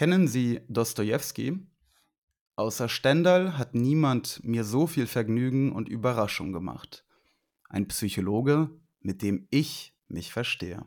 Kennen Sie Dostojewski? Außer Stendhal hat niemand mir so viel Vergnügen und Überraschung gemacht. Ein Psychologe, mit dem ich mich verstehe.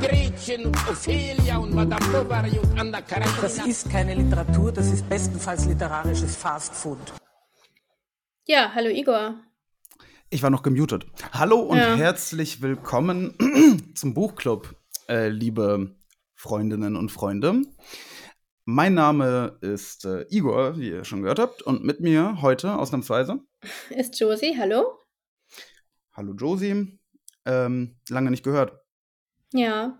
Gretchen und Ophelia und Madame Bovary und Anna Karenina. Das ist keine Literatur, das ist bestenfalls literarisches Fastfood. Ja, hallo Igor. Ich war noch gemutet. Hallo und Ja. herzlich willkommen zum Buchclub, äh, liebe Freundinnen und Freunde. Mein Name ist äh, Igor, wie ihr schon gehört habt, und mit mir heute ausnahmsweise, Ist Josie, hallo? hallo Josie, ähm, lange nicht gehört. Ja.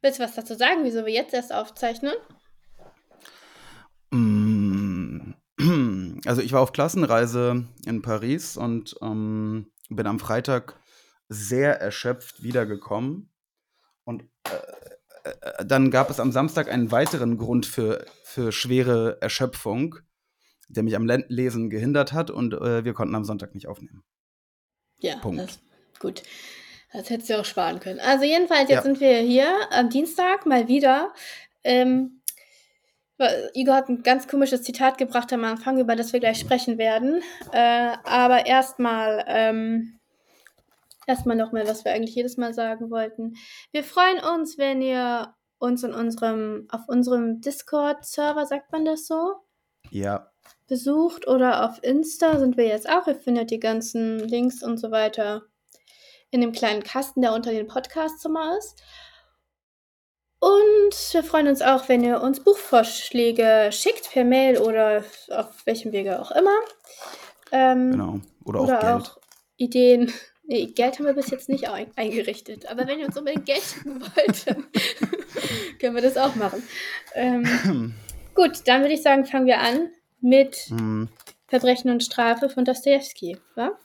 Willst du was dazu sagen, wieso wir jetzt erst aufzeichnen? Mm, Also ich war auf Klassenreise in Paris und ähm, bin am Freitag sehr erschöpft wiedergekommen. Und äh, äh, dann gab es am Samstag einen weiteren Grund für, für schwere Erschöpfung, der mich am Le Lesen gehindert hat und äh, wir konnten am Sonntag nicht aufnehmen. Ja, Punkt. Gut. Das hättest du auch sparen können. Also jedenfalls, jetzt Ja. sind wir hier am Dienstag mal wieder. Ähm, Igor hat ein ganz komisches Zitat gebracht am Anfang, über das wir gleich sprechen werden. Äh, aber erstmal, ähm, erstmal nochmal, was wir eigentlich jedes Mal sagen wollten. Wir freuen uns, wenn ihr uns in unserem, auf unserem Discord-Server, sagt man das so? Ja, besucht oder auf Insta sind wir jetzt auch. Ihr findet die ganzen Links und so weiter in dem kleinen Kasten, der unter den Podcasts immer ist. Und wir freuen uns auch, wenn ihr uns Buchvorschläge schickt per Mail oder auf welchem Wege auch immer. Ähm, genau. Oder, oder auch Geld. auch Ideen. Nee, Geld haben wir bis jetzt nicht ein eingerichtet. Aber wenn ihr uns unbedingt Geld schicken wollt, dann können wir das auch machen. Ähm, gut, dann würde ich sagen, fangen wir an mit Hm, Verbrechen und Strafe von Dostoevsky, wa?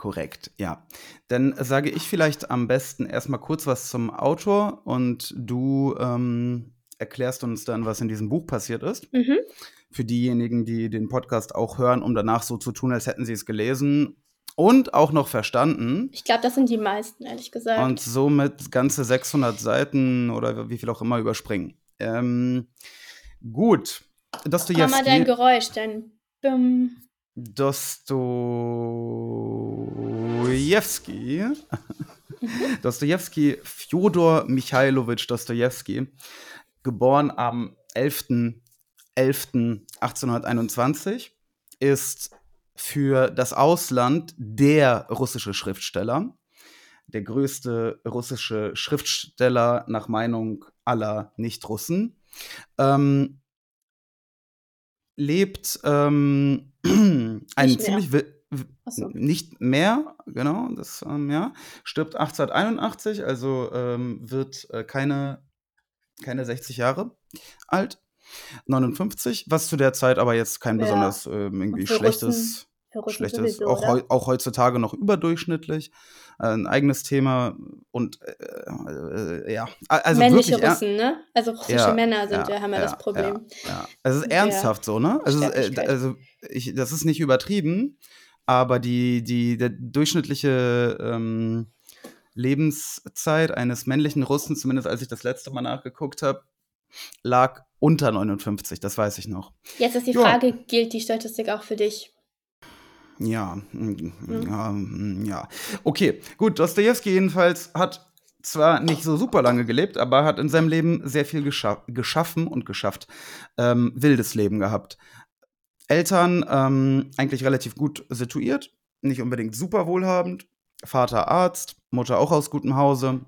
Korrekt, ja. Dann sage ich vielleicht am besten erstmal kurz was zum Autor und du ähm, erklärst uns dann, was in diesem Buch passiert ist. Mhm. für diejenigen, die den Podcast auch hören, um danach so zu tun, als hätten sie es gelesen und auch noch verstanden. Ich glaube, das sind die meisten, ehrlich gesagt. Und somit ganze 600 Seiten oder wie viel auch immer überspringen. Ähm, gut. Mach mal dein Dostojewski. Geräusch, dein Bim. Dostojewski. Dostojewski, Fjodor Michailowitsch Dostojewski, geboren am 11.11.1821, ist für das Ausland der russische Schriftsteller, der größte russische Schriftsteller nach Meinung aller Nicht-Russen. Ähm, lebt ähm, mehr. ziemlich Achso. nicht mehr, genau, das ähm, ja, stirbt 1881, also ähm, wird äh, keine, keine 60 Jahre alt. 59, was zu der Zeit aber jetzt kein Ja. besonders ähm, irgendwie schlechtes, Russen schlechtes sowieso, auch, heu, auch heutzutage noch überdurchschnittlich. Äh, ein eigenes Thema und äh, äh, ja, also Männliche wirklich Russen, ne? Also russische Ja, Männer sind, ja, haben ja, das Problem. Ja. Es ist ernsthaft so, ne? Also, ist, äh, also ich, das ist nicht übertrieben, aber die, die, der durchschnittliche ähm, Lebenszeit eines männlichen Russen, zumindest als ich das letzte Mal nachgeguckt habe, lag unter 59, das weiß ich noch. Jetzt ist die. Frage, gilt die Statistik auch für dich? Ja, mm, ja, mm, ja. Okay, gut. Dostoevsky jedenfalls hat zwar nicht so super lange gelebt, aber hat in seinem Leben sehr viel gescha geschaffen und geschafft. Ähm, wildes Leben gehabt. Eltern ähm, eigentlich relativ gut situiert, nicht unbedingt super wohlhabend. Vater Arzt, Mutter auch aus gutem Hause.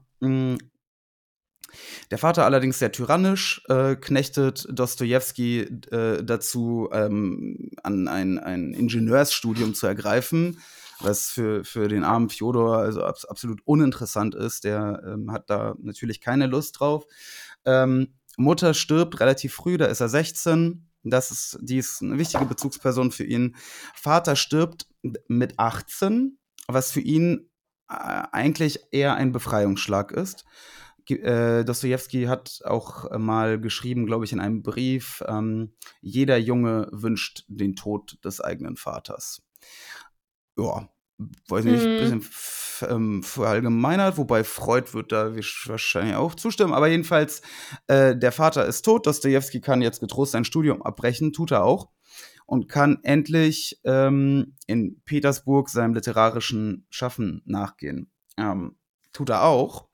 Der Vater allerdings sehr tyrannisch, äh, knechtet Dostoevsky äh, dazu, ähm, an ein, ein Ingenieursstudium zu ergreifen, was für, für den armen Fjodor also abs absolut uninteressant ist. Der ähm, hat da natürlich keine Lust drauf. Ähm, Mutter stirbt relativ früh, da ist er 16. Das ist, die ist eine wichtige Bezugsperson für ihn. Vater stirbt mit 18, was für ihn äh, eigentlich eher ein Befreiungsschlag ist. Äh, Dostoevsky hat auch mal geschrieben, glaube ich, in einem Brief, ähm, jeder Junge wünscht den Tod des eigenen Vaters. Ja, weiß nicht, ein Mhm. bisschen ähm, verallgemeinert, wobei Freud wird da wahrscheinlich auch zustimmen, aber jedenfalls, äh, der Vater ist tot, Dostoevsky kann jetzt getrost sein Studium abbrechen, tut er auch, und kann endlich ähm, in Petersburg seinem literarischen Schaffen nachgehen. Ähm, tut er auch.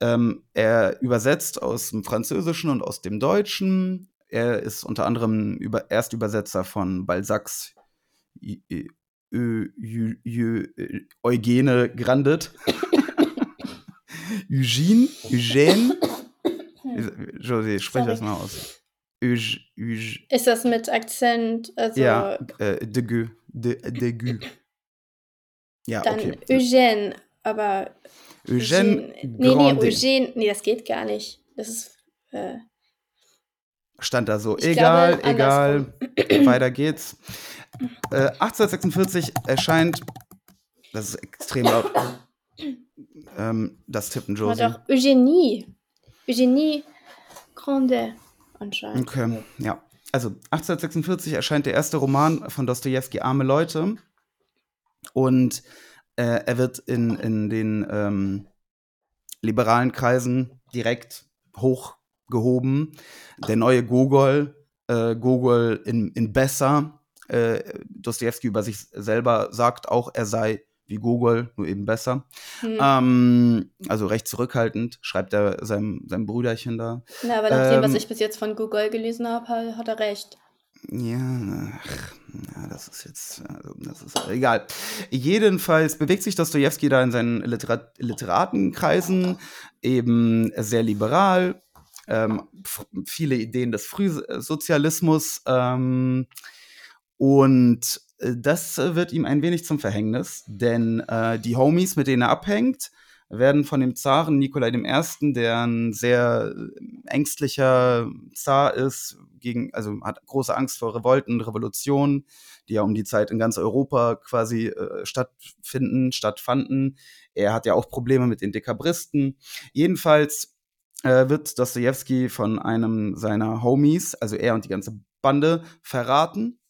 Ähm, er übersetzt aus dem Französischen und aus dem Deutschen. Er ist unter anderem über, Erstübersetzer von Balzacs Eugene Grandet. Eugene, Eugène. José, Sorry. das mal aus. Eug, Eug, Ist das mit Akzent? Also ja, äh, de Gue, de, de Gue. Ja, dann okay. Eugène, aber Eugène Nee, nee, Eugène, nee, das geht gar nicht. Das ist äh, stand da so. Ich Egal, glaube, egal. Weiter geht's. Äh, 1846 erscheint, das ist extrem laut, ähm, das Tippen war Josie. doch Eugenie. Eugenie Grandet anscheinend. Okay, ja. Also 1846 erscheint der erste Roman von Dostoevsky, Arme Leute. Und äh, er wird in, in den ähm, liberalen Kreisen direkt hochgehoben. Der neue Gogol, äh, Gogol in, in besser. Äh, Dostoevsky über sich selber sagt auch, er sei wie Gogol, nur eben besser. Hm. Ähm, also recht zurückhaltend, schreibt er seinem, seinem Brüderchen da. Na, aber nach dem, was ähm, ich bis jetzt von Google gelesen habe, hat er recht. Ja, ach, ja, das ist jetzt, also, das ist egal. Jedenfalls bewegt sich Dostoevsky da in seinen Literat Literatenkreisen eben sehr liberal, ähm, viele Ideen des Frühsozialismus ähm, und äh, das wird ihm ein wenig zum Verhängnis, denn äh, die Homies, mit denen er abhängt, werden von dem Zaren Nikolai I., der ein sehr äh, ängstlicher Zar ist, gegen, also hat große Angst vor Revolten, Revolutionen, die ja um die Zeit in ganz Europa quasi äh, stattfinden, stattfanden. Er hat ja auch Probleme mit den Dekabristen. Jedenfalls äh, wird Dostoevsky von einem seiner Homies, also er und die ganze Bande, verraten.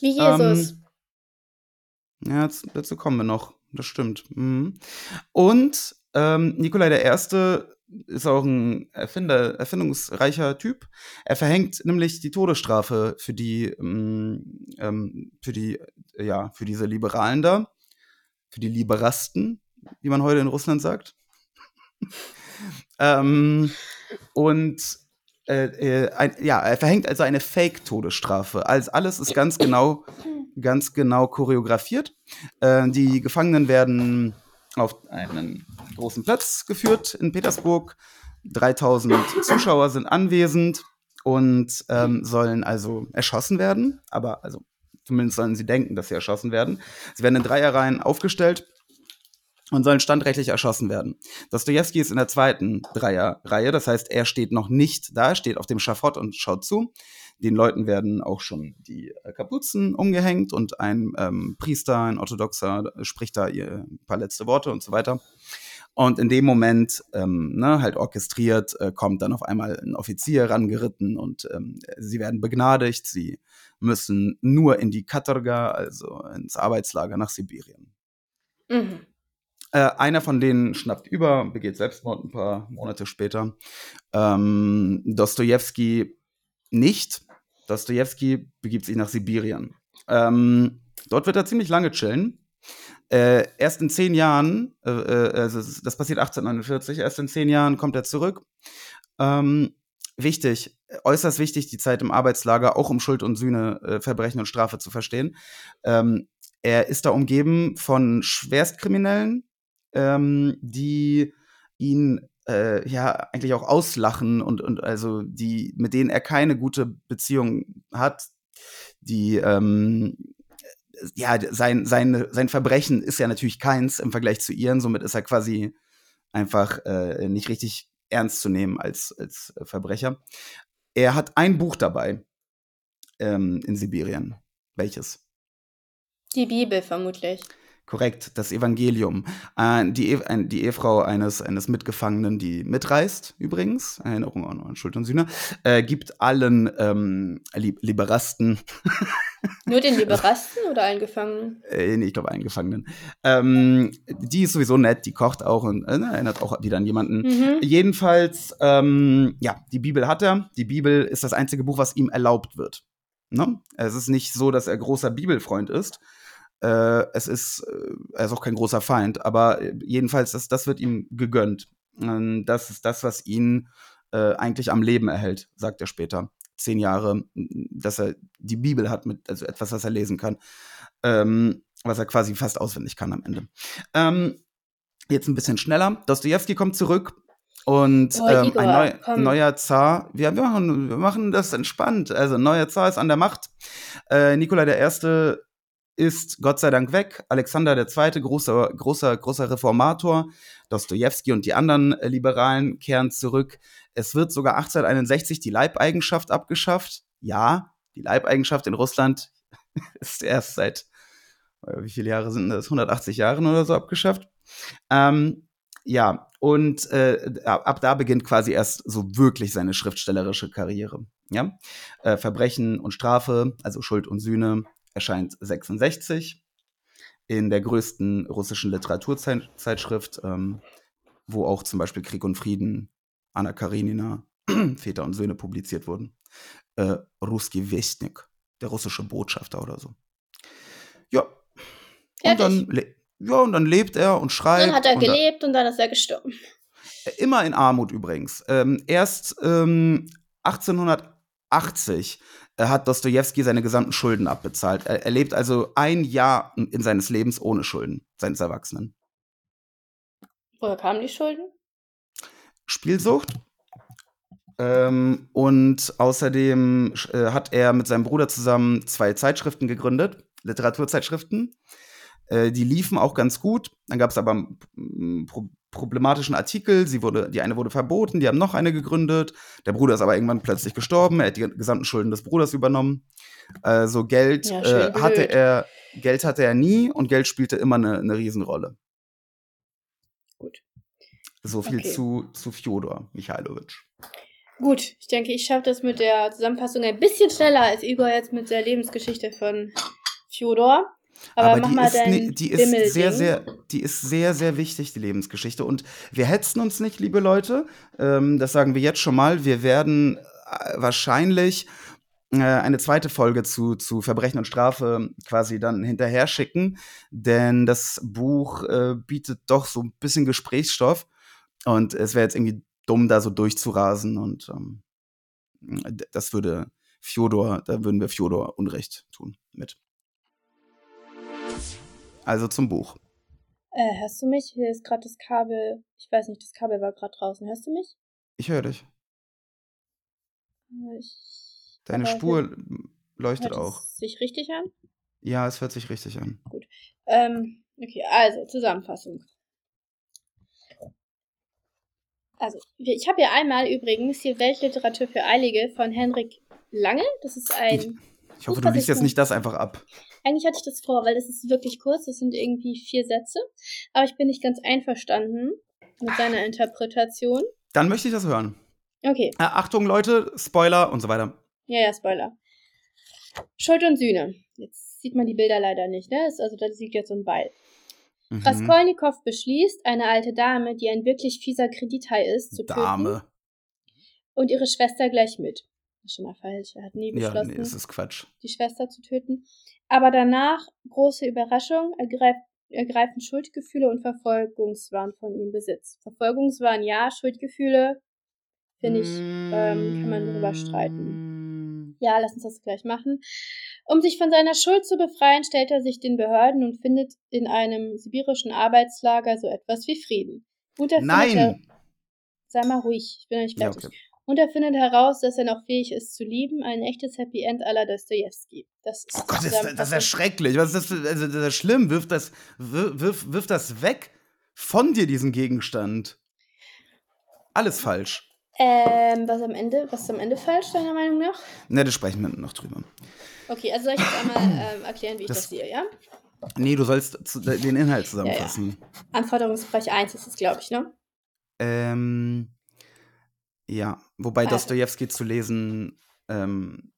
Wie Jesus. Ähm, Ja, dazu- dazu kommen wir noch. Das stimmt. Mhm. Und ähm, Nikolai I. ist auch ein Erfinder, erfindungsreicher Typ. Er verhängt nämlich die Todesstrafe für die, ähm, ähm, für die, ja, für diese Liberalen da, für die Liberasten, wie man heute in Russland sagt. ähm, und äh, äh, ein, ja, er verhängt also eine Fake-Todesstrafe. Also alles ist ganz genau, ganz genau choreografiert. Äh, die Gefangenen werden auf einen großen Platz geführt in Petersburg. 3000 Zuschauer sind anwesend und ähm, sollen also erschossen werden. Aber also zumindest sollen sie denken, dass sie erschossen werden. Sie werden in Dreierreihen aufgestellt und sollen standrechtlich erschossen werden. Dostoevsky ist in der zweiten Dreierreihe, das heißt, er steht noch nicht da, steht auf dem Schafott und schaut zu. Den Leuten werden auch schon die äh, Kapuzen umgehängt und ein ähm, Priester, ein Orthodoxer, äh, spricht da ihr ein paar letzte Worte und so weiter. Und in dem Moment, ähm, ne, halt orchestriert, äh, kommt dann auf einmal ein Offizier rangeritten und ähm, sie werden begnadigt. Sie müssen nur in die Katorga, also ins Arbeitslager nach Sibirien. Mhm. Äh, einer von denen schnappt über, begeht Selbstmord ein paar Monate später. Ähm, Dostoevsky nicht. Dostoevsky begibt sich nach Sibirien. Ähm, dort wird er ziemlich lange chillen. Äh, erst in zehn Jahren, äh, äh, also das passiert 1849, erst in zehn Jahren kommt er zurück. Ähm, wichtig, äußerst wichtig, die Zeit im Arbeitslager, auch um Schuld und Sühne, äh, Verbrechen und Strafe zu verstehen. Ähm, er ist da umgeben von Schwerstkriminellen, ähm, die ihn äh, ja eigentlich auch auslachen und, und also die, mit denen er keine gute Beziehung hat, die ähm, ja, sein, sein, sein Verbrechen ist ja natürlich keins im Vergleich zu ihren, somit ist er quasi einfach äh, nicht richtig ernst zu nehmen als, als Verbrecher. Er hat ein Buch dabei ähm, in Sibirien. Welches? Die Bibel vermutlich. Korrekt, das Evangelium. Äh, die, e ein, die Ehefrau eines, eines Mitgefangenen, die mitreist, übrigens, Erinnerung an, Schuld und Sühne, äh, gibt allen ähm, Li Liberasten. Nur den Liberasten oder allen Gefangenen? Äh, nee, ich glaube allen Gefangenen. Ähm, die ist sowieso nett, die kocht auch und äh, erinnert auch wieder an jemanden. Mhm. Jedenfalls, ähm, ja, die Bibel hat er. Die Bibel ist das einzige Buch, was ihm erlaubt wird. Ne? Es ist nicht so, dass er großer Bibelfreund ist. Äh, es ist, äh, er ist auch kein großer Feind, aber äh, jedenfalls, das, das wird ihm gegönnt. Ähm, das ist das, was ihn äh, eigentlich am Leben erhält, sagt er später. Zehn Jahre, dass er die Bibel hat, mit, also etwas, was er lesen kann, ähm, was er quasi fast auswendig kann am Ende. Ähm, jetzt ein bisschen schneller. Dostoevsky kommt zurück und Oh, ähm, Igor, ein neu, komm. neuer Zar, wir, wir, machen, wir machen das entspannt. Also, ein neuer Zar ist an der Macht. Äh, Nikolai I. ist Gott sei Dank weg. Alexander II., großer, großer, großer Reformator. Dostojewski und die anderen äh, Liberalen kehren zurück. Es wird sogar 1861 die Leibeigenschaft abgeschafft. Ja, die Leibeigenschaft in Russland ist erst seit, äh, wie viele Jahre sind das? 180 Jahren oder so abgeschafft. Ähm, ja, und äh, ab ab da beginnt quasi erst so wirklich seine schriftstellerische Karriere. Ja? Äh, Verbrechen und Strafe, also Schuld und Sühne, erscheint 66 in der größten russischen Literaturzeitschrift, ähm, wo auch zum Beispiel Krieg und Frieden, Anna Karenina, Väter und Söhne publiziert wurden. Äh, Ruski Westnik, der russische Botschafter oder so. Ja. Und dann, ja, und dann lebt er und schreibt. Dann hat er und gelebt und dann ist er gestorben. Immer in Armut übrigens. Ähm, erst ähm, 1880 äh, hat Dostoevsky seine gesamten Schulden abbezahlt. Er, er lebt also ein Jahr in, in seines Lebens ohne Schulden, seines Erwachsenen. Woher kamen die Schulden? Spielsucht. Ähm, und außerdem äh, hat er mit seinem Bruder zusammen zwei Zeitschriften gegründet, Literaturzeitschriften. Äh, die liefen auch ganz gut. Dann gab es aber mm, pro problematischen Artikel. Sie wurde, die eine wurde verboten, die haben noch eine gegründet. Der Bruder ist aber irgendwann plötzlich gestorben. Er hat die gesamten Schulden des Bruders übernommen. Also Geld Ja, äh, hatte blöd. er, Geld hatte er nie und Geld spielte immer eine, eine Riesenrolle. Gut. So viel Okay. zu, zu Fjodor Michailowitsch. Gut, ich denke, ich schaffe das mit der Zusammenfassung ein bisschen schneller als Igor jetzt mit der Lebensgeschichte von Fjodor. Aber, mach die ist, die ist sehr, sehr, die ist sehr, sehr wichtig, die Lebensgeschichte. Und wir hetzen uns nicht, liebe Leute. Ähm, das sagen wir jetzt schon mal. Wir werden äh, wahrscheinlich äh, eine zweite Folge zu, zu Verbrechen und Strafe quasi dann hinterher schicken. Denn das Buch äh, bietet doch so ein bisschen Gesprächsstoff. Und es wäre jetzt irgendwie dumm, da so durchzurasen. Und ähm, das würde Fjodor, da würden wir Fjodor Unrecht tun mit. Also zum Buch. Äh, hörst du mich? Hier ist gerade das Kabel. Ich weiß nicht, das Kabel war gerade draußen. Hörst du mich? Ich höre dich. Äh, Ich, Deine Spur hört- leuchtet hört auch. es sich richtig an? Ja, es hört sich richtig an. Ähm, okay, also Zusammenfassung. Also, ich habe ja einmal übrigens hier Weltliteratur für Eilige von Henrik Lange. Das ist ein. Ich hoffe, Gut, du liest ich jetzt nicht das einfach ab. Eigentlich hatte ich das vor, weil es ist wirklich kurz. Das sind irgendwie vier Sätze. Aber ich bin nicht ganz einverstanden mit seiner Interpretation. Dann möchte ich das hören. Okay, Äh, Achtung, Leute, Spoiler und so weiter. ja, ja, Spoiler. Schuld und Sühne. Jetzt sieht man die Bilder leider nicht, ne? Ist- Also da sieht jetzt so ein Beil. Mhm. Raskolnikow beschließt, eine alte Dame, die ein wirklich fieser Kredithai ist, zu töten Dame. und ihre Schwester gleich mit. Das ist schon mal falsch. Er hat nie Ja, beschlossen, nee, es ist Quatsch. die Schwester zu töten. Aber danach, große Überraschung, ergreift, ergreifen Schuldgefühle und Verfolgungswahn von ihm Besitz. Verfolgungswahn ja, Schuldgefühle, finde ich, ähm, kann man darüber streiten. Ja, lass uns das gleich machen. Um sich von seiner Schuld zu befreien, stellt er sich den Behörden und findet in einem sibirischen Arbeitslager so etwas wie Frieden. Und er findet er, Nein! sei mal ruhig, ich bin noch nicht Ja, fertig. okay. Und er findet heraus, dass er noch fähig ist zu lieben, ein echtes Happy End à la Dostoevsky. Das ist Oh Gott, das, das ist ja schrecklich. Was ist das, also, das ist schlimm. Wirf das, wirf, wirf, das weg von dir, diesen Gegenstand. Alles falsch. Ähm, was am Ende, was ist am Ende falsch, deiner Meinung nach? Ne, da sprechen wir noch drüber. Okay, also soll ich jetzt einmal ähm, erklären, wie ich das, Das- sehe, ja? Nee, du sollst zu, den Inhalt zusammenfassen. Anforderungsbereich 1 ist es, glaube ich, ne? Ähm, ja, wobei Also. Dostojewski zu lesen, ähm,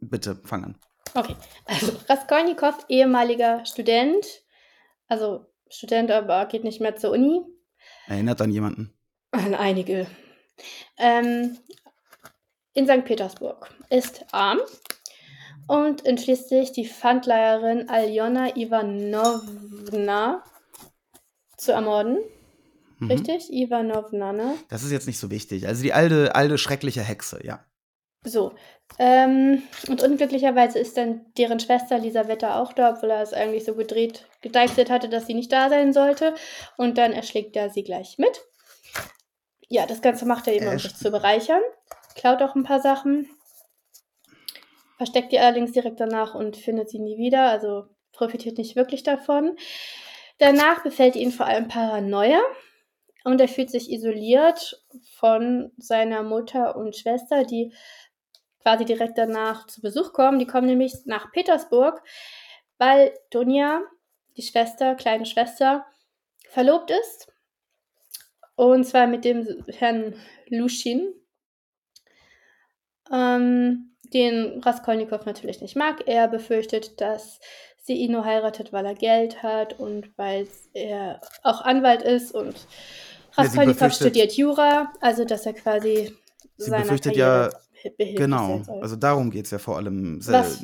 bitte, fang an. Okay, also Raskolnikow, ehemaliger Student, also Student, aber geht nicht mehr zur Uni, Erinnert an jemanden. an einige, ähm, in St. Petersburg, ist arm und entschließt sich, die Pfandleiherin Aljona Ivanovna zu ermorden. Mhm. Richtig? Ivanovna, ne? Das ist jetzt nicht so wichtig. Also die alte, alte schreckliche Hexe, ja. So. Ähm, und unglücklicherweise ist dann deren Schwester Elisabetta auch da, obwohl er es eigentlich so gedreht, gedeichselt hatte, dass sie nicht da sein sollte. Und dann erschlägt er sie gleich mit. Ja, das Ganze macht er eben, um Er sich zu bereichern. Klaut auch ein paar Sachen. Versteckt die allerdings direkt danach und findet sie nie wieder, also profitiert nicht wirklich davon. Danach befällt ihn vor allem Paranoia und er fühlt sich isoliert von seiner Mutter und Schwester, die quasi direkt danach zu Besuch kommen. Die kommen nämlich nach Petersburg, weil Dunja, die Schwester, kleine Schwester, verlobt ist. Und zwar mit dem Herrn Luschin, ähm, den Raskolnikow natürlich nicht mag. Er befürchtet, dass sie ihn nur heiratet, weil er Geld hat und weil er auch Anwalt ist und Raskolnikow befürchtet- studiert Jura, also dass er quasi Sie seiner befürchtet Karriere ja, Genau, also darum geht es ja vor allem, äh, Mhm. dass,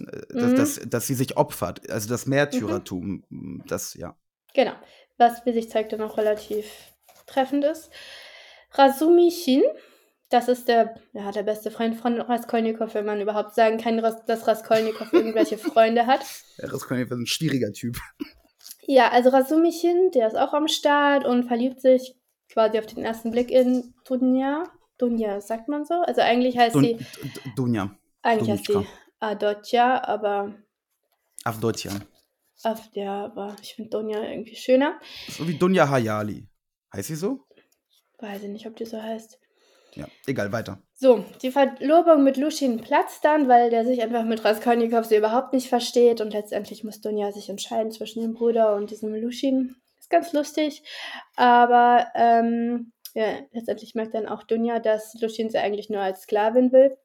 dass, dass sie sich opfert, also das Märtyrertum, das, ja. Genau. Was, wie sich zeigt, dann auch relativ treffend ist. Razumishin, das ist der, ja, der beste Freund von Raskolnikow, wenn man überhaupt sagen kann, dass Raskolnikow irgendwelche Freunde hat. Der Raskolnikow ist ein schwieriger Typ. Ja, also Razumishin, der ist auch am Start und verliebt sich quasi auf den ersten Blick in Dunja. Dunja, sagt man so? Also eigentlich heißt Dun, sie, Dunja, eigentlich heißt sie. Adotja, aber Avdotja. der, aber ich finde Dunja irgendwie schöner. So wie Dunja Hayali. Heißt sie so? Weiß ich nicht, ob die so heißt. Ja, egal, weiter. So, die Verlobung mit Luschin platzt dann, weil der sich einfach mit Raskolnikow so überhaupt nicht versteht und letztendlich muss Dunja sich entscheiden zwischen dem Bruder und diesem Luschin. Ganz lustig, aber ähm, ja, letztendlich merkt dann auch Dunja, dass Luschin sie eigentlich nur als Sklavin will,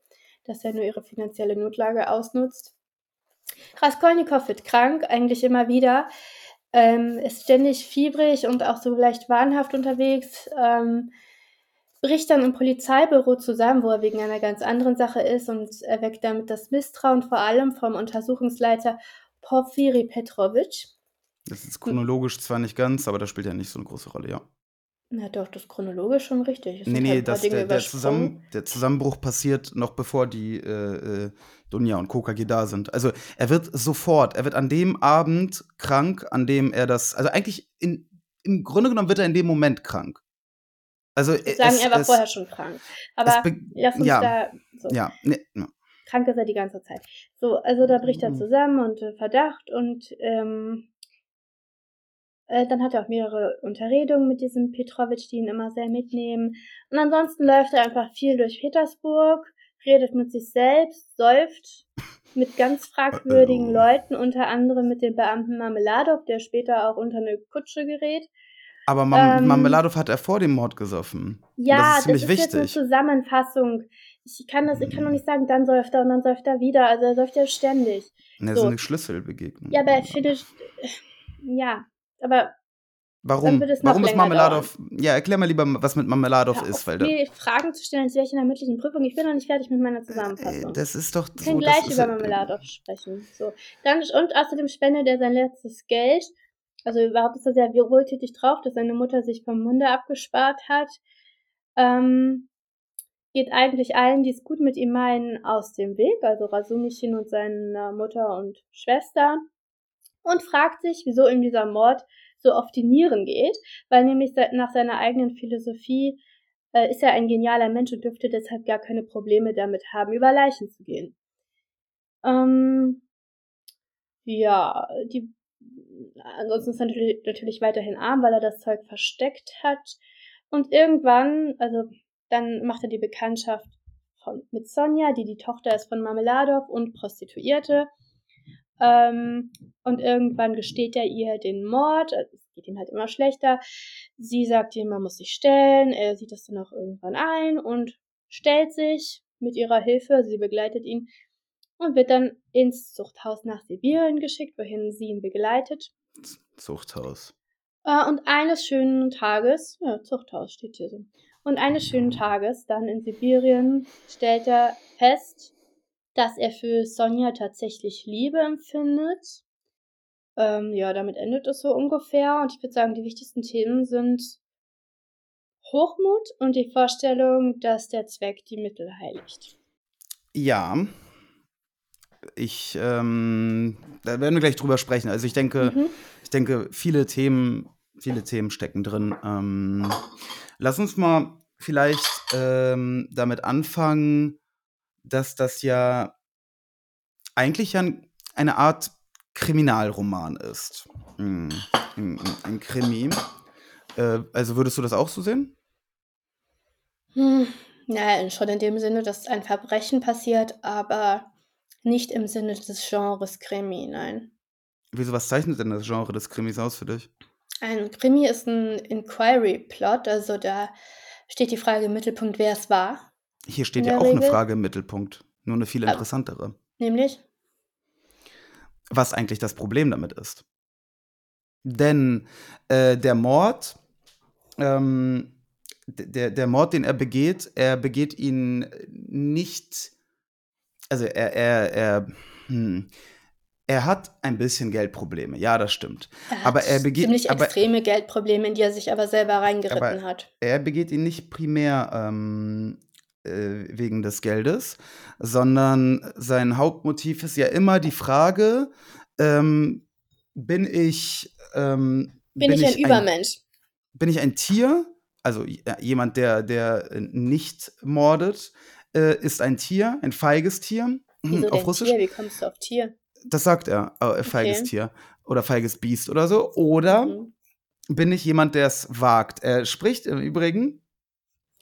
dass er nur ihre finanzielle Notlage ausnutzt. Raskolnikow wird krank, eigentlich immer wieder, ähm, ist ständig fiebrig und auch so leicht wahnhaft unterwegs. Ähm, bricht dann im Polizeibüro zusammen, wo er wegen einer ganz anderen Sache ist und erweckt damit das Misstrauen vor allem vom Untersuchungsleiter Porfiri Petrovic. Das ist chronologisch zwar nicht ganz, aber das spielt ja nicht so eine große Rolle, ja. Na doch, das ist chronologisch schon richtig. Es Nee, nee, halt das, der, der. Zusammen, der Zusammenbruch passiert noch bevor die äh, äh, Dunja und Kokagi da sind. Also er wird sofort, er wird an dem Abend krank, an dem er das, also eigentlich in, im Grunde genommen wird er in dem Moment krank. Also Ich würde sagen, es, er war es, vorher schon krank. Aber be- lass uns ja. da so. Ja, ne, ja. krank ist er die ganze Zeit. So, also da bricht er Mhm. zusammen und äh, Verdacht und ähm, äh, dann hat er auch mehrere Unterredungen mit diesem Petrovic, die ihn immer sehr mitnehmen. Und ansonsten läuft er einfach viel durch Petersburg, redet mit sich selbst, säuft mit ganz fragwürdigen. Leuten, unter anderem mit dem Beamten Marmeladow, der später auch unter eine Kutsche gerät. Aber Mam Ähm, Marmeladow hat er vor dem Mord gesoffen. Ja, das ist ziemlich jetzt eine wichtig. Zusammenfassung. Ich kann das, ich kann doch nicht sagen, dann säuft er und dann säuft er wieder. Also er säuft ja ständig. Ne, so. so eine Schlüsselbegegnung. Ja, aber er findet. Ja, aber Warum? Warum ist länger Marmeladow? Ja, erklär mal lieber, was mit Marmeladow hör ist, auf, weil mir Fragen zu stellen, als wäre ich in der mündlichen Prüfung. Ich bin noch nicht fertig mit meiner äh, Zusammenfassung. das ist doch Wir so. können das gleich über ja- Marmeladow sprechen. So. Dann, und außerdem spendet er sein letztes Geld. Also überhaupt ist er sehr wohltätig drauf, dass seine Mutter sich vom Munde abgespart hat. Ähm, geht eigentlich allen, die es gut mit ihm meinen, aus dem Weg, also Rasumishin und seiner Mutter und Schwester. Und fragt sich, wieso ihm dieser Mord so auf die Nieren geht, weil nämlich nach seiner eigenen Philosophie äh, ist er ein genialer Mensch und dürfte deshalb gar keine Probleme damit haben, über Leichen zu gehen. Ähm, ja, die, ansonsten ist er natürlich, natürlich weiterhin arm, weil er das Zeug versteckt hat. Und irgendwann, also dann macht er die Bekanntschaft von, mit Sonja, die die Tochter ist von Marmeladov und Prostituierte. Ähm, und irgendwann gesteht er ihr den Mord. Also es geht ihm halt immer schlechter. Sie sagt ihm, man muss sich stellen. Er sieht das dann auch irgendwann ein und stellt sich mit ihrer Hilfe. Sie begleitet ihn und wird dann ins Zuchthaus nach Sibirien geschickt, wohin sie ihn begleitet. Zuchthaus. Äh, und eines schönen Tages, ja, Zuchthaus steht hier so. Und eines schönen Tages, dann in Sibirien, stellt er fest, dass er für Sonja tatsächlich Liebe empfindet. Ähm, ja, damit endet es so ungefähr. Und ich würde sagen, die wichtigsten Themen sind Hochmut und die Vorstellung, dass der Zweck die Mittel heiligt. Ja. Ich, ähm, da werden wir gleich drüber sprechen. Also ich denke, Mhm. ich denke, viele Themen, viele Themen stecken drin. Ähm, lass uns mal vielleicht ähm, damit anfangen, dass das ja eigentlich ein, eine Art Kriminalroman ist. Ein, ein, ein Krimi. Äh, also würdest du das auch so sehen? Hm, naja, schon in dem Sinne, dass ein Verbrechen passiert, aber nicht im Sinne des Genres Krimi, nein. Wieso, was zeichnet denn das Genre des Krimis aus für dich? Ein Krimi ist ein Inquiry-Plot, also da steht die Frage im Mittelpunkt, wer es war, Hier steht ja auch eine Regel. Frage im Mittelpunkt. Nur eine viel interessantere. nämlich. was eigentlich das Problem damit ist. Denn äh, der Mord, ähm, der, der Mord, den er begeht, er begeht ihn nicht, also er, er, er, hm, er hat ein bisschen Geldprobleme, ja, das stimmt. Er Aber er begeht- ziemlich aber- extreme Geldprobleme, in die er sich aber selber reingeritten Aber- hat. Er begeht ihn nicht primär ähm, äh, wegen des Geldes, sondern sein Hauptmotiv ist ja immer die Frage, ähm, bin ich, ähm, Bin, ich ein Übermensch? bin ich ein Tier? Also ja, jemand, der, der äh, nicht mordet, äh, ist ein Tier, ein feiges Tier. Wieso Hm, auf denn Russisch? Tier? Wie kommst du auf Tier? Das sagt er, äh, feiges Okay. Tier oder feiges Biest oder so. Oder Mhm. bin ich jemand, der es wagt. Er spricht im Übrigen,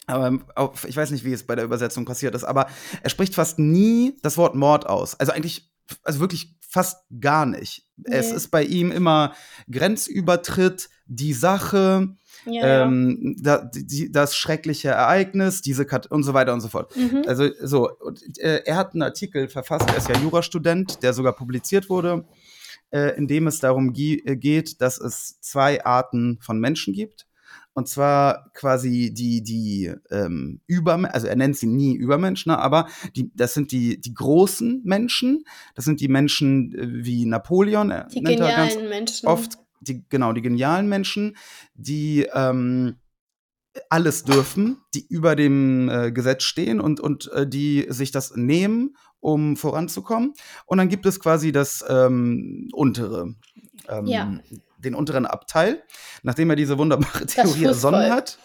aber auf, ich weiß nicht, wie es bei der Übersetzung passiert ist, aber er spricht fast nie das Wort Mord aus. Also eigentlich, also wirklich fast gar nicht. Es Nee. ist bei ihm immer Grenzübertritt, die Sache, Ja, ja. ähm, da, die, das schreckliche Ereignis, diese Kat und so weiter und so fort. Mhm. Also so, und, äh, er hat einen Artikel verfasst, er ist ja Jurastudent, der sogar publiziert wurde, äh, in dem es darum äh, geht, dass es zwei Arten von Menschen gibt. Und zwar quasi die, die ähm, Übermen also er nennt sie nie Übermenschen, ne, aber die, das sind die, die großen Menschen, das sind die Menschen äh, wie Napoleon, er die nennt er ganz genialen Menschen. oft die, genau, die genialen Menschen, die ähm, alles dürfen, die über dem äh, Gesetz stehen und, und äh, die sich das nehmen, um voranzukommen. Und dann gibt es quasi das ähm, untere, ähm, Ja. Den unteren Abteil, nachdem er diese wunderbare Theorie ersonnen hat.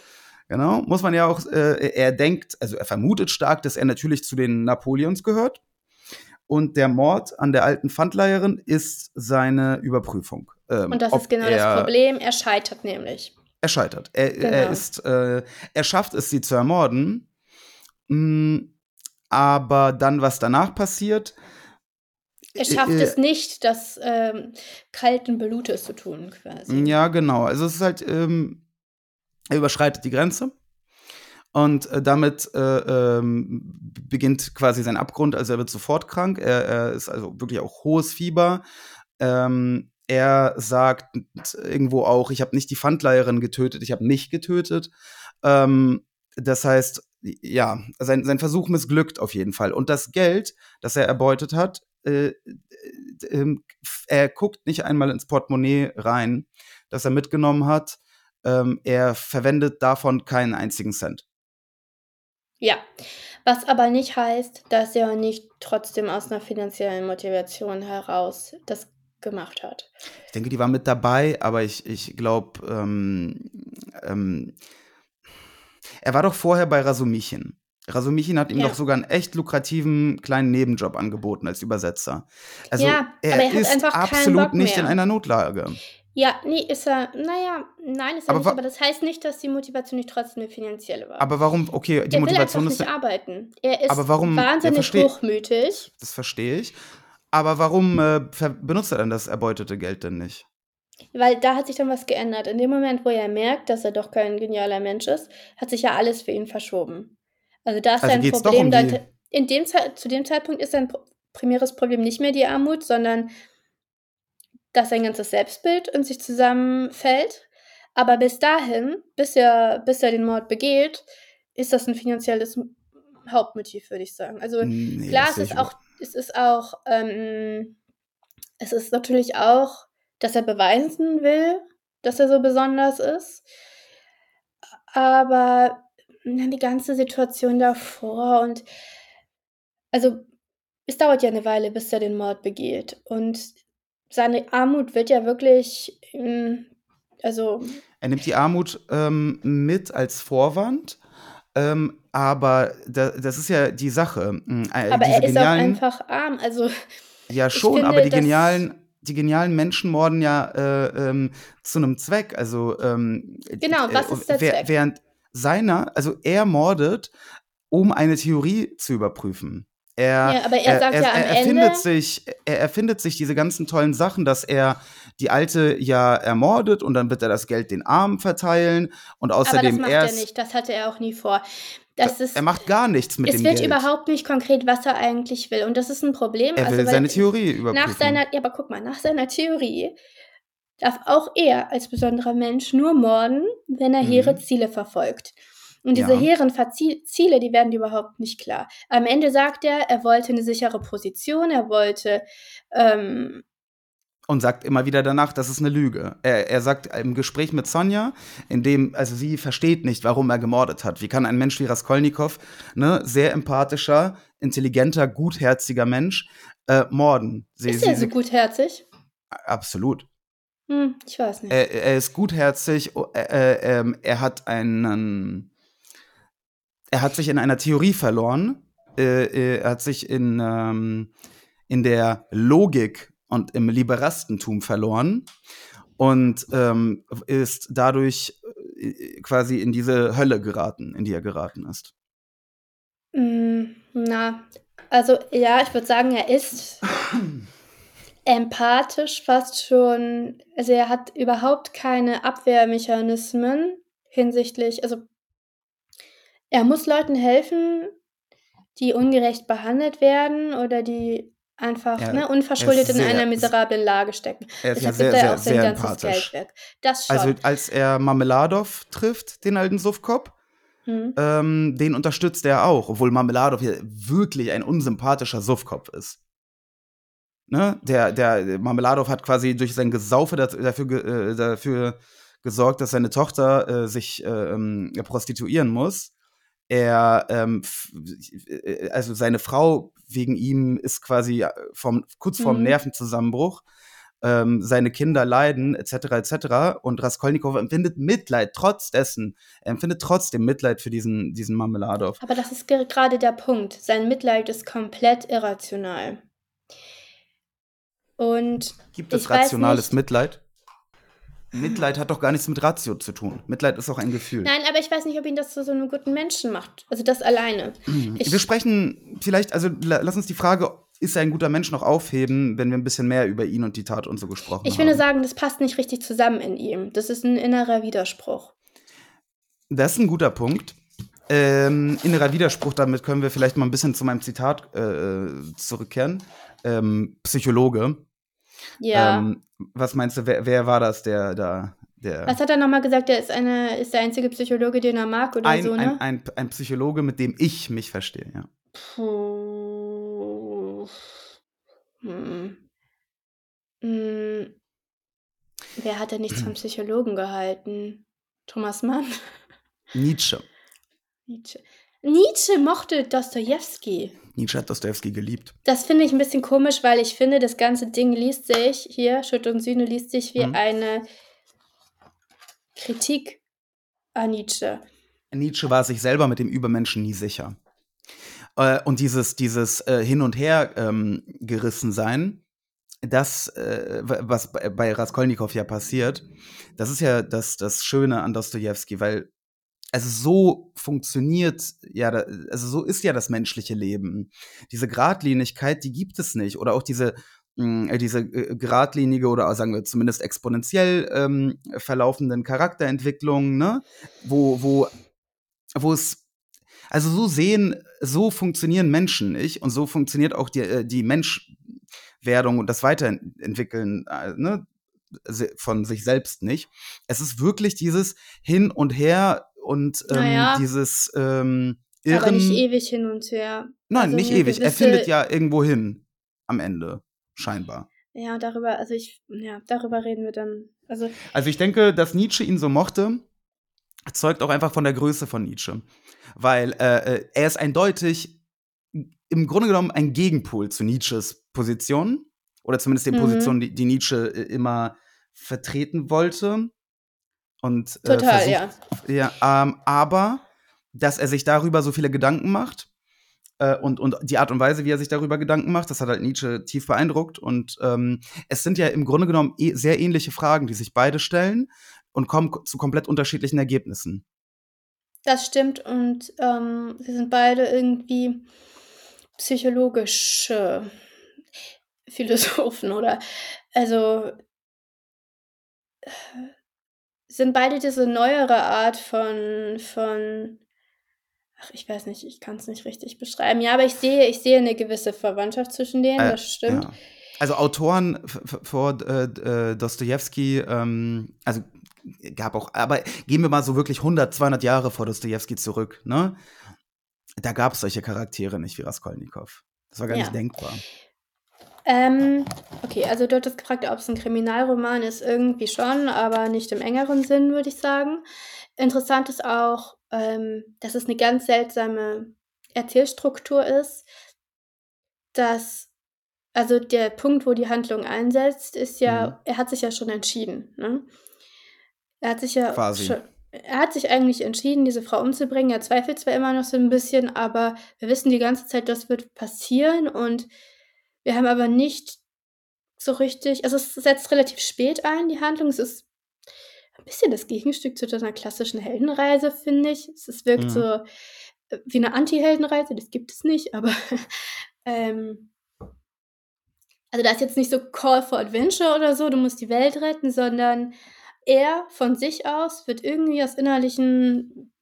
Genau, muss man ja auch, äh, er denkt, also er vermutet stark, dass er natürlich zu den Napoleons gehört. Und der Mord an der alten Pfandleiherin ist seine Überprüfung. Ähm, Und das ist genau er, das Problem. Er scheitert nämlich. Er scheitert. Er, er Genau. ist, äh, er schafft es, sie zu ermorden. Mm, aber dann, was danach passiert, Er schafft äh, es nicht, das ähm, kalten Blutes zu tun, quasi. Ja, genau. Also es ist halt, ähm, er überschreitet die Grenze. Und äh, damit äh, ähm, beginnt quasi sein Abgrund. Also er wird sofort krank. Er, er ist also wirklich auch hohes Fieber. Ähm, er sagt irgendwo auch, ich habe nicht die Pfandleiherin getötet, ich habe mich getötet. Ähm, das heißt, ja, sein, sein Versuch missglückt auf jeden Fall. Und das Geld, das er erbeutet hat, äh, äh, äh, er guckt nicht einmal ins Portemonnaie rein, das er mitgenommen hat. Ähm, er verwendet davon keinen einzigen Cent. Ja, was aber nicht heißt, dass er nicht trotzdem aus einer finanziellen Motivation heraus das gemacht hat. Ich denke, die war mit dabei, aber ich, ich glaube, ähm, ähm, er war doch vorher bei Rasumichin. Rasumichin hat ihm Ja. doch sogar einen echt lukrativen kleinen Nebenjob angeboten als Übersetzer. Also Ja, er, aber er hat ist einfach keinen absolut nicht in mehr. einer Notlage. Ja, nee, ist er. Naja, nein, ist er Aber nicht. Aber das heißt nicht, dass die Motivation nicht trotzdem eine finanzielle war. Aber warum, okay, die er Motivation will ist, einfach nicht arbeiten. Er ist Aber warum- ja, wahnsinnig versteh- hochmütig. das verstehe ich. Aber warum äh, benutzt er dann das erbeutete Geld denn nicht? Weil da hat sich dann was geändert. In dem Moment, wo er merkt, dass er doch kein genialer Mensch ist, hat sich ja alles für ihn verschoben. Also da ist Also doch Problem. um die- in dem zu dem Zeitpunkt ist sein pro- primäres Problem nicht mehr die Armut, sondern dass sein ganzes Selbstbild in sich zusammenfällt. Aber bis dahin, bis er, bis er den Mord begeht, ist das ein finanzielles Hauptmotiv, würde ich sagen. Also Nee, Klar, es ist auch, es ist auch, ähm, es ist natürlich auch, dass er beweisen will, dass er so besonders ist. Aber na, die ganze Situation davor und also es dauert ja eine Weile, bis er den Mord begeht. Und seine Armut wird ja wirklich, ähm, also Er nimmt die Armut ähm, mit als Vorwand, ähm, aber da, das ist ja die Sache. Mm, äh, aber er ist auch einfach arm. Also ja schon, finde, aber die genialen, die genialen Menschen morden ja äh, ähm, zu einem Zweck. Also ähm, Genau, was ist der wer- Zweck? Während seiner, also er mordet, um eine Theorie zu überprüfen. Er, Ja, aber er sagt ja am er erfindet Ende- sich, er erfindet sich diese ganzen tollen Sachen, dass er die Alte ja ermordet und dann wird er das Geld den Armen verteilen und aber das außerdem macht er er nicht. Das hatte er auch nie vor. Das ist, er macht gar nichts mit es dem wird Geld. überhaupt nicht konkret, was er eigentlich will. Und das ist ein Problem. er will also, seine Theorie überprüfen. Nach seiner, ja, aber guck mal, nach seiner Theorie darf auch er als besonderer Mensch nur morden, wenn er Mhm. hehre Ziele verfolgt. Und diese Ja. hehren Ziele, die werden überhaupt nicht klar. Am Ende sagt er, er wollte eine sichere Position, er wollte, ähm, und sagt immer wieder danach, das ist eine Lüge. Er, er sagt im Gespräch mit Sonja, in dem, also sie versteht nicht, warum er gemordet hat. Wie kann ein Mensch wie Raskolnikow, ne, sehr empathischer, intelligenter, gutherziger Mensch, äh, morden? Sie, ist er so gutherzig? Absolut. Hm, ich weiß nicht. Er, er ist gutherzig, äh, äh, er hat einen, er hat sich in einer Theorie verloren, äh, äh, er hat sich in, ähm, in der Logik und im Liberastentum verloren und ähm, ist dadurch äh, quasi in diese Hölle geraten, in die er geraten ist. Mm, Na, also ja, ich würde sagen, er ist empathisch fast schon. Also er hat überhaupt keine Abwehrmechanismen hinsichtlich, also er muss Leuten helfen, die ungerecht behandelt werden oder die einfach Er- ne, unverschuldet er ist in einer sehr- miserablen Lage stecken. Er ist ja Deshalb sehr, sehr, auch sein sehr ganzes empathisch. Das schon. Also als er Marmeladov trifft, den alten Suffkopf, hm. ähm, den unterstützt er auch, obwohl Marmeladov hier wirklich ein unsympathischer Suffkopf ist. Ne? Der, der Marmeladov hat quasi durch sein Gesaufe dafür, äh, dafür gesorgt, dass seine Tochter äh, sich äh, ähm, prostituieren muss. Er, ähm, äh, also seine Frau wegen ihm ist quasi vom, kurz vorm Mhm. Nervenzusammenbruch. Ähm, seine Kinder leiden, etc., etc. Und Raskolnikow empfindet Mitleid trotz dessen. Er empfindet trotzdem Mitleid für diesen, diesen Marmeladov. Aber das ist ge- gerade der Punkt. Sein Mitleid ist komplett irrational. Und Gibt es Ich rationales. Mitleid? Mitleid hat doch gar nichts mit Ratio zu tun. Mitleid ist auch ein Gefühl. nein, aber ich weiß nicht, ob ihn das zu so einem guten Menschen macht. Also das alleine. Ich, wir sprechen vielleicht, also la- lass uns die Frage, ist er ein guter Mensch, noch aufheben, wenn wir ein bisschen mehr über ihn und die Tat und so gesprochen ich haben. würde sagen, das passt nicht richtig zusammen in ihm. Das ist ein innerer Widerspruch. Das ist ein guter Punkt. Ähm, innerer Widerspruch, damit können wir vielleicht mal ein bisschen zu meinem Zitat äh, zurückkehren. Ähm, Psychologe. Ja. Ähm, was meinst du, wer, wer war das, der da, der Was hat er nochmal gesagt? Er ist, eine, ist der einzige Psychologe, den er mag oder ein, so, ne? ein, ein, ein Psychologe, mit dem ich mich verstehe, ja. Puh. Hm. Hm. Wer hat denn nichts vom Psychologen gehalten? Thomas Mann? Nietzsche. Nietzsche. Nietzsche mochte Dostoevsky. Nietzsche hat Dostoevsky geliebt. Das finde ich ein bisschen komisch, weil ich finde, das ganze Ding liest sich, hier, Schutt und Sühne liest sich wie Mhm. eine Kritik an Nietzsche. Nietzsche war sich selber mit dem Übermenschen nie sicher. Äh, und dieses, dieses äh, Hin- und Her ähm, gerissen sein, das, äh, was bei Raskolnikow ja passiert, das ist ja das, das Schöne an Dostoevsky, weil also so funktioniert ja, also so ist ja das menschliche Leben. Diese Gradlinigkeit, die gibt es nicht. Oder auch diese, mh, hm, diese äh, geradlinige oder sagen wir zumindest exponentiell ähm, verlaufenden Charakterentwicklungen, ne? Wo, wo, wo es also so sehen, so funktionieren Menschen nicht und so funktioniert auch die, äh, die Menschwerdung und das Weiterentwickeln äh, ne, von sich selbst nicht. Es ist wirklich dieses Hin und Her und ähm, naja. dieses ähm, Irren. Aber nicht ewig hin und her. Nein, also nicht ewig. Er findet ja irgendwo hin am Ende, scheinbar. Ja, darüber, also ich, ja, darüber reden wir dann. Also, also ich denke, dass Nietzsche ihn so mochte, zeugt auch einfach von der Größe von Nietzsche. Weil äh, äh er ist eindeutig im Grunde genommen ein Gegenpol zu Nietzsches Position. Oder zumindest den mhm. Positionen, die, die Nietzsche äh, immer vertreten wollte. Und, äh, Total, versucht, ja. ja ähm, aber, dass er sich darüber so viele Gedanken macht äh, und, und die Art und Weise, wie er sich darüber Gedanken macht, das hat halt Nietzsche tief beeindruckt. Und ähm, es sind ja im Grunde genommen eh sehr ähnliche Fragen, die sich beide stellen und kommen zu komplett unterschiedlichen Ergebnissen. Das stimmt und ähm, sie sind beide irgendwie psychologische Philosophen oder also sind beide diese neuere Art von, von ach, ich weiß nicht, ich kann es nicht richtig beschreiben. Ja, aber ich sehe, ich sehe eine gewisse Verwandtschaft zwischen denen, äh, das stimmt. Ja. Also Autoren vor äh, äh, Dostoevsky, ähm, also gab auch, aber gehen wir mal so wirklich 100, 200 Jahre vor Dostoevsky zurück, ne? Da gab es solche Charaktere nicht wie Raskolnikow. Das war gar ja. nicht denkbar. Ähm, okay, also du hattest gefragt, ob es ein Kriminalroman ist. Irgendwie schon, aber nicht im engeren Sinn, würde ich sagen. Interessant ist auch, ähm, dass es eine ganz seltsame Erzählstruktur ist. Dass, also der Punkt, wo die Handlung einsetzt, ist ja, mhm. er hat sich ja schon entschieden. Ne? Er hat sich ja Quasi. schon. Er hat sich eigentlich entschieden, diese Frau umzubringen. Er zweifelt zwar immer noch so ein bisschen, aber wir wissen die ganze Zeit, das wird passieren und wir haben aber nicht so richtig, also es setzt relativ spät ein, die Handlung. Es ist ein bisschen das Gegenstück zu einer klassischen Heldenreise, finde ich. Es wirkt mhm. so äh, wie eine Anti-Heldenreise, das gibt es nicht, aber ähm, also da ist jetzt nicht so Call for Adventure oder so, du musst die Welt retten, sondern er von sich aus wird irgendwie aus innerlichen,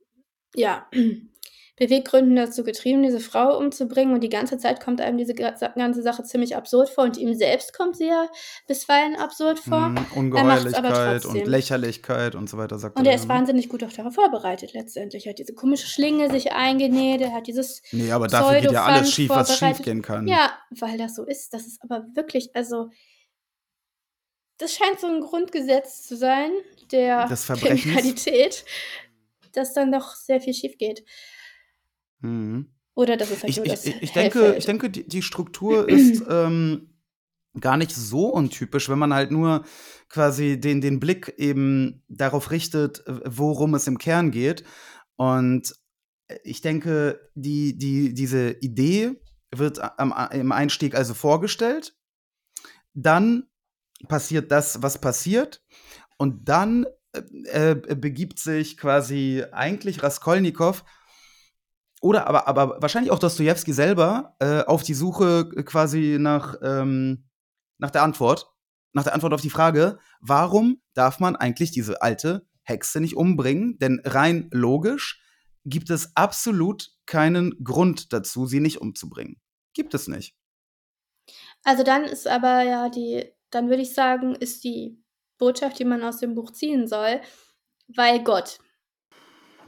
ja, Beweggründen dazu getrieben, diese Frau umzubringen. Und die ganze Zeit kommt einem diese ganze Sache ziemlich absurd vor. Und ihm selbst kommt sie ja bisweilen absurd vor. Mm, Ungeheuerlichkeit und Lächerlichkeit und so weiter, sagt Und er ist wahnsinnig gut auch darauf vorbereitet letztendlich. Er hat diese komische Schlinge sich eingenäht, er hat dieses. Nee, aber dafür geht ja alles schief, was schief gehen kann. Ja, weil das so ist. Das ist aber wirklich, also. Das scheint so ein Grundgesetz zu sein, der Kriminalität, dass dann doch sehr viel schief geht. Mhm. Oder das ist halt ich, nur das ich, ich denke, ich denke, die, die Struktur ist ähm, gar nicht so untypisch, wenn man halt nur quasi den, den Blick eben darauf richtet, worum es im Kern geht. Und ich denke, die, die, diese Idee wird am, im Einstieg also vorgestellt. Dann passiert das, was passiert. Und dann äh, äh begibt sich quasi eigentlich Raskolnikow oder aber, aber wahrscheinlich auch Dostoevsky selber äh, auf die Suche quasi nach, ähm, nach der Antwort, nach der Antwort auf die Frage, warum darf man eigentlich diese alte Hexe nicht umbringen? Denn rein logisch gibt es absolut keinen Grund dazu, sie nicht umzubringen. Gibt es nicht. Also dann ist aber ja die, dann würde ich sagen, ist die Botschaft, die man aus dem Buch ziehen soll, weil Gott.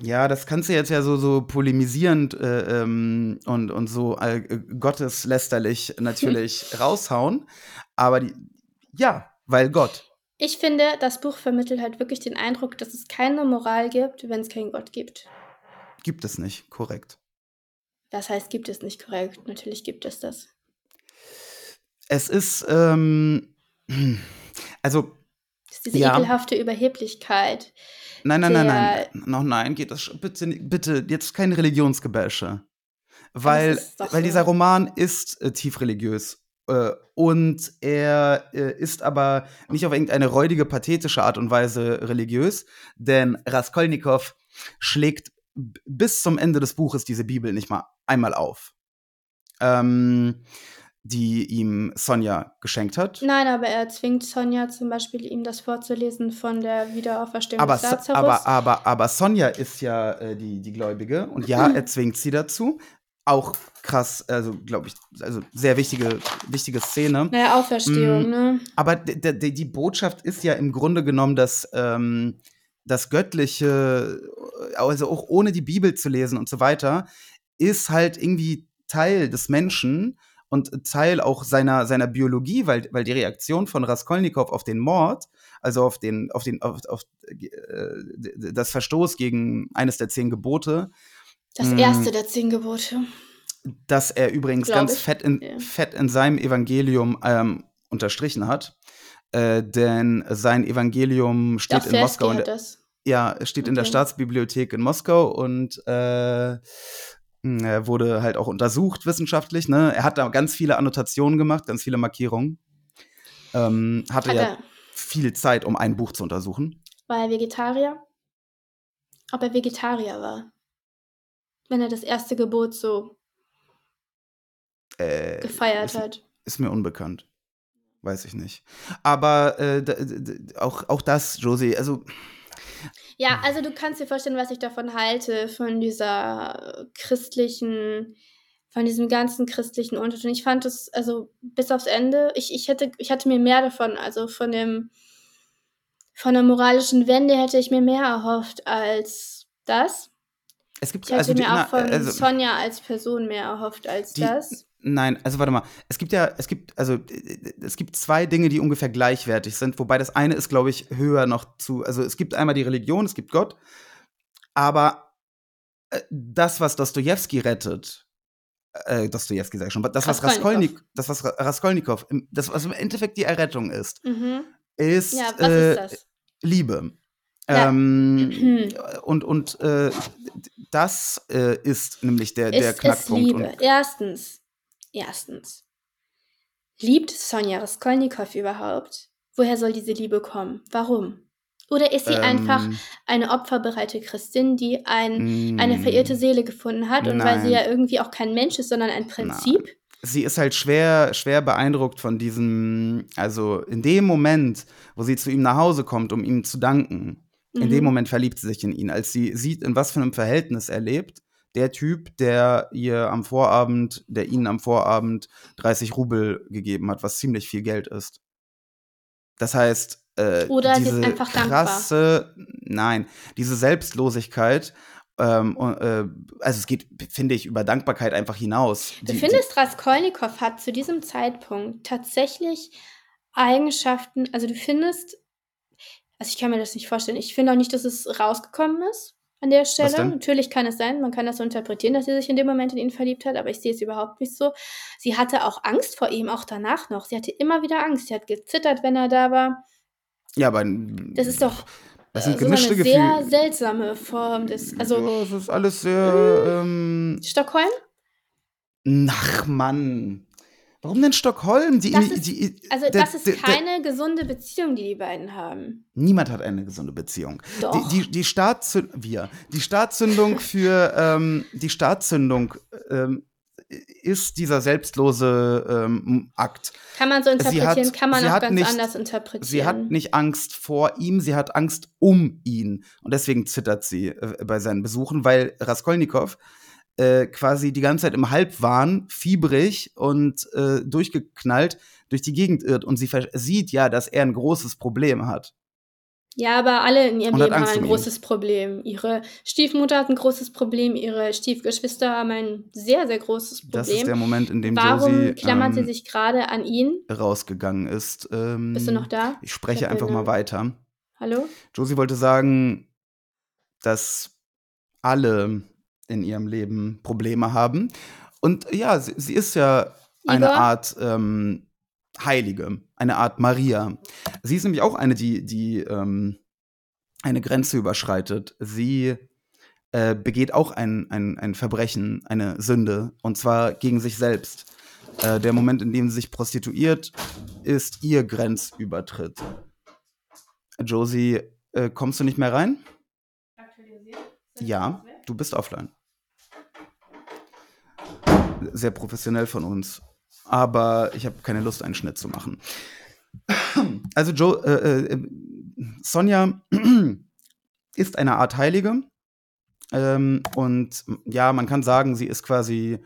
Ja, das kannst du jetzt ja so, so polemisierend äh, ähm, und, und so äh, gotteslästerlich natürlich raushauen. Aber die, ja, weil Gott. Ich finde, das Buch vermittelt halt wirklich den Eindruck, dass es keine Moral gibt, wenn es keinen Gott gibt. Gibt es nicht, korrekt. Das heißt, gibt es nicht korrekt. Natürlich gibt es das. Es ist, ähm, also. Das ist diese ja. ekelhafte Überheblichkeit Nein, nein, nein, nein. Noch nein, geht das bitte, bitte jetzt kein Religionsgebäsche. Weil, weil dieser Roman ist äh, tief religiös. Äh, und er äh, ist aber nicht auf irgendeine räudige, pathetische Art und Weise religiös, denn Raskolnikow schlägt bis zum Ende des Buches diese Bibel nicht mal einmal auf, ähm, die ihm Sonja geschenkt hat. Nein, aber er zwingt Sonja zum Beispiel, ihm das vorzulesen von der Wiederauferstehung Aber, des Lazarus. aber, aber, aber Sonja ist ja äh, die, die Gläubige und ja, er zwingt sie dazu. Auch krass, also glaube ich, also sehr wichtige, wichtige Szene. naja, Auferstehung, Mm, ne? Aber die Botschaft ist ja im Grunde genommen, dass ähm, das Göttliche, also auch ohne die Bibel zu lesen und so weiter, ist halt irgendwie Teil des Menschen und Teil auch seiner, seiner Biologie, weil, weil die Reaktion von Raskolnikow auf den Mord, also auf den, auf den, auf, auf äh, das Verstoß gegen eines der zehn Gebote, Das mm. erste der zehn Gebote. das er übrigens Glaub ganz ich. fett in, Ja. fett in seinem Evangelium ähm, unterstrichen hat. Äh, denn sein Evangelium steht in Moskau. In der, das. ja, steht in der Okay. Staatsbibliothek in Moskau und äh, er wurde halt auch untersucht wissenschaftlich. Ne? Er hat da ganz viele Annotationen gemacht, ganz viele Markierungen. Ähm, hatte Hat ja viel Zeit, um ein Buch zu untersuchen. War er Vegetarier? Ob er Vegetarier war? Wenn er das erste Gebot so Äh, gefeiert ist, hat. Ist mir unbekannt. Weiß ich nicht. Aber äh, auch, auch das, Josie, also Ja, also du kannst dir vorstellen, was ich davon halte, von dieser christlichen, von diesem ganzen christlichen Unterton. Ich fand es, also bis aufs Ende, ich, ich, hätte, ich hatte mir mehr davon, also von dem, von der moralischen Wende hätte ich mir mehr erhofft als das. es gibt Ich hätte also die- mir na, auch von also, Sonja als Person mehr erhofft als Die- das. Nein, also warte mal. Es gibt ja, es gibt, also es gibt zwei Dinge, die ungefähr gleichwertig sind, wobei das eine ist, glaube ich, höher noch zu. Also es gibt einmal die Religion, es gibt Gott, aber äh, das, was Dostoevsky rettet, äh, Dostoevsky sag ich schon, das, was. Raskolnik, das, was Ra- Raskolnikow, im- das, was im Endeffekt die Errettung ist, Mhm. ist, Ja, was äh, ist das? Liebe. Ja. Ähm, und und äh, das äh, ist nämlich der, der ist Knackpunkt. Liebe? Und, Erstens, erstens, liebt Sonja Raskolnikow überhaupt? Woher soll diese Liebe kommen? Warum? Oder ist sie einfach ähm, eine opferbereite Christin, die ein, mm, eine verirrte Seele gefunden hat und weil sie Nein. ja irgendwie auch kein Mensch ist, sondern ein Prinzip? sie ist halt schwer, schwer beeindruckt von diesem, also in dem Moment, wo sie zu ihm nach Hause kommt, um ihm zu danken, in dem Mhm. Moment verliebt sie sich in ihn, als sie sieht, in was für einem Verhältnis er lebt. Der Typ, der ihr am Vorabend, der ihnen am Vorabend 30 Rubel gegeben hat, was ziemlich viel Geld ist. Das heißt, äh, Oder sie ist diese einfach dankbar. krasse, nein, diese Selbstlosigkeit, ähm, äh, also es geht, finde ich, über Dankbarkeit einfach hinaus. Du Die- findest, Raskolnikow hat zu diesem Zeitpunkt tatsächlich Eigenschaften, also du findest, also ich kann mir das nicht vorstellen, ich finde auch nicht, dass es rausgekommen ist an der Stelle. Natürlich kann es sein, man kann das so interpretieren, dass sie sich in dem Moment in ihn verliebt hat, aber ich sehe es überhaupt nicht so. Sie hatte auch Angst vor ihm, auch danach noch. Sie hatte immer wieder Angst. Sie hat gezittert, wenn er da war. Ja, aber Das ist doch das äh, sind so gemischte eine sehr Gefühle. seltsame Form des, also ja, es ist alles sehr. Ähm, Stockholm? ach Mann. Warum denn Stockholm? Die, Das ist- die, Also der- das ist der- der- keine gesunde Beziehung, die die beiden haben. Niemand hat eine gesunde Beziehung. Doch. Die, die, die Startzündung, wir, die Startzündung für, ähm, die Startzündung ähm, ist dieser selbstlose ähm, Akt. Kann man so Sie hat- interpretieren, kann man auch ganz nicht- anders interpretieren. Sie hat nicht Angst vor ihm, sie hat Angst um ihn. Und deswegen zittert sie äh, bei seinen Besuchen, weil Raskolnikow äh, quasi die ganze Zeit im Halbwahn, fiebrig und äh, durchgeknallt durch die Gegend irrt. Und sie sieht ja, dass er ein großes Problem hat. Ja, aber alle in ihrem Leben haben ein großes Problem. Ihre Stiefmutter hat ein großes Problem, ihre Stiefgeschwister haben ein sehr, sehr großes Problem. Das ist der Moment, in dem Warum Josie klammert sie ähm, sich gerade an ihn? rausgegangen ist. Ähm, Bist du noch da? Ich spreche hab einfach eine- mal weiter. Hallo? Josie wollte sagen, dass alle in ihrem Leben Probleme haben. Und ja, sie, sie ist ja eine Igor? Art ähm, Heilige, eine Art Maria. Sie ist nämlich auch eine, die, die ähm, eine Grenze überschreitet. Sie äh, begeht auch ein, ein, ein Verbrechen, eine Sünde, und zwar gegen sich selbst. Äh, der Moment, in dem sie sich prostituiert, ist ihr Grenzübertritt. Josie, äh, kommst du nicht mehr rein? Ja, du bist offline. Sehr professionell von uns. Aber ich habe keine Lust, einen Schnitt zu machen. Also Joe, äh, äh, Sonja ist eine Art Heilige. Ähm, und ja, man kann sagen, sie ist quasi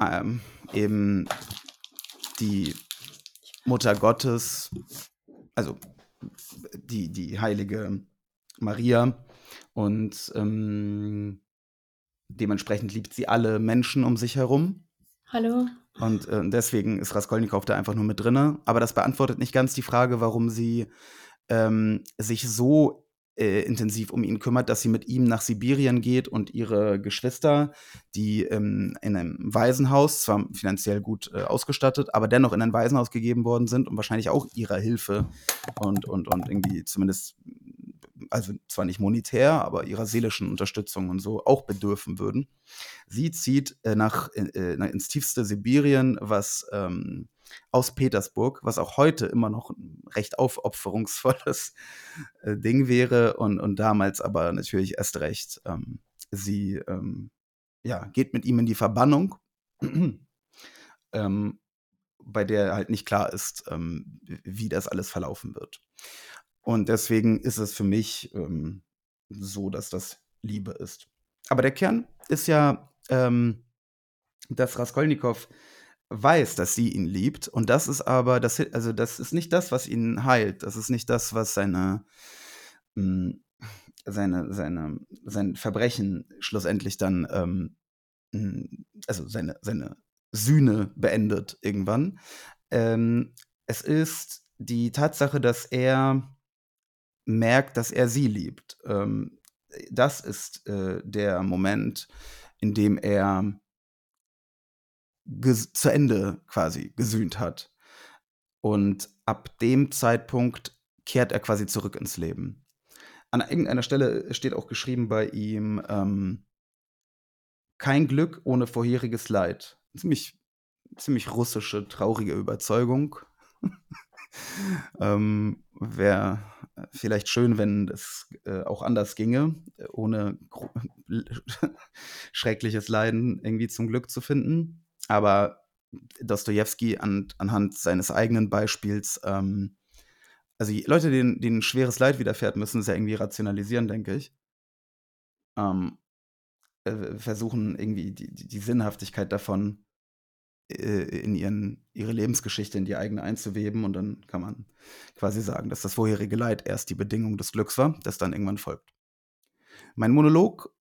ähm, eben die Mutter Gottes, also die, die heilige Maria. Und ähm, dementsprechend liebt sie alle Menschen um sich herum. Hallo. Und äh, deswegen ist Raskolnikow da einfach nur mit drinne. Aber das beantwortet nicht ganz die Frage, warum sie ähm, sich so äh, intensiv um ihn kümmert, dass sie mit ihm nach Sibirien geht und ihre Geschwister, die ähm, in einem Waisenhaus, zwar finanziell gut äh, ausgestattet, aber dennoch in ein Waisenhaus gegeben worden sind und wahrscheinlich auch ihrer Hilfe und, und, und irgendwie zumindest also zwar nicht monetär, aber ihrer seelischen Unterstützung und so auch bedürfen würden. Sie zieht äh, nach, äh, ins tiefste Sibirien, was ähm, aus Petersburg, was auch heute immer noch ein recht aufopferungsvolles äh, Ding wäre und, und damals aber natürlich erst recht. Ähm, sie ähm, ja, geht mit ihm in die Verbannung, ähm, bei der halt nicht klar ist, ähm, wie das alles verlaufen wird. Und deswegen ist es für mich ähm, so, dass das Liebe ist. Aber der Kern ist ja, ähm, dass Raskolnikow weiß, dass sie ihn liebt. Und das ist aber, das, also das ist nicht das, was ihn heilt. Das ist nicht das, was seine, mh, hm, seine, seine, sein Verbrechen schlussendlich dann, ähm, hm, also seine, seine Sühne beendet irgendwann. Ähm, es ist die Tatsache, dass er merkt, dass er sie liebt. Ähm, das ist äh, der Moment, in dem er zu Ende quasi gesühnt hat. Und ab dem Zeitpunkt kehrt er quasi zurück ins Leben. An irgendeiner Stelle steht auch geschrieben bei ihm, ähm, kein Glück ohne vorheriges Leid. Ziemlich, ziemlich russische, traurige Überzeugung. ähm, Wäre vielleicht schön, wenn es äh, auch anders ginge, ohne schreckliches Leiden irgendwie zum Glück zu finden. Aber Dostoevsky an, anhand seines eigenen Beispiels, ähm, also Leute, denen, denen schweres Leid widerfährt, müssen es ja irgendwie rationalisieren, denke ich. Ähm, äh, versuchen irgendwie die, die, Sinnhaftigkeit davon äh, in ihren, ihre Lebensgeschichte in die eigene einzuweben und dann kann man quasi sagen, dass das vorherige Leid erst die Bedingung des Glücks war, das dann irgendwann folgt. Mein Monolog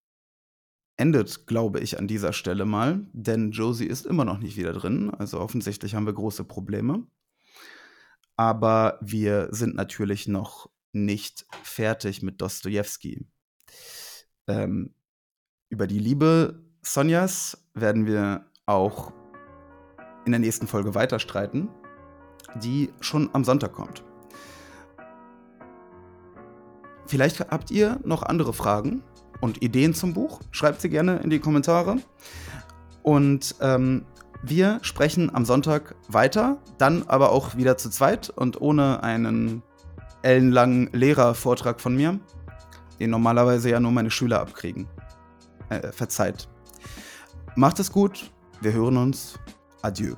endet, glaube ich, an dieser Stelle mal, denn Josie ist immer noch nicht wieder drin, also offensichtlich haben wir große Probleme. Aber wir sind natürlich noch nicht fertig mit Dostoevsky. Ähm, über die Liebe Sonjas werden wir auch in der nächsten Folge weiter streiten, die schon am Sonntag kommt. Vielleicht habt ihr noch andere Fragen und Ideen zum Buch. Schreibt sie gerne in die Kommentare. Und ähm, wir sprechen am Sonntag weiter, dann aber auch wieder zu zweit und ohne einen ellenlangen Lehrervortrag von mir, den normalerweise ja nur meine Schüler abkriegen. Äh, verzeiht. Macht es gut, wir hören uns. Adieu.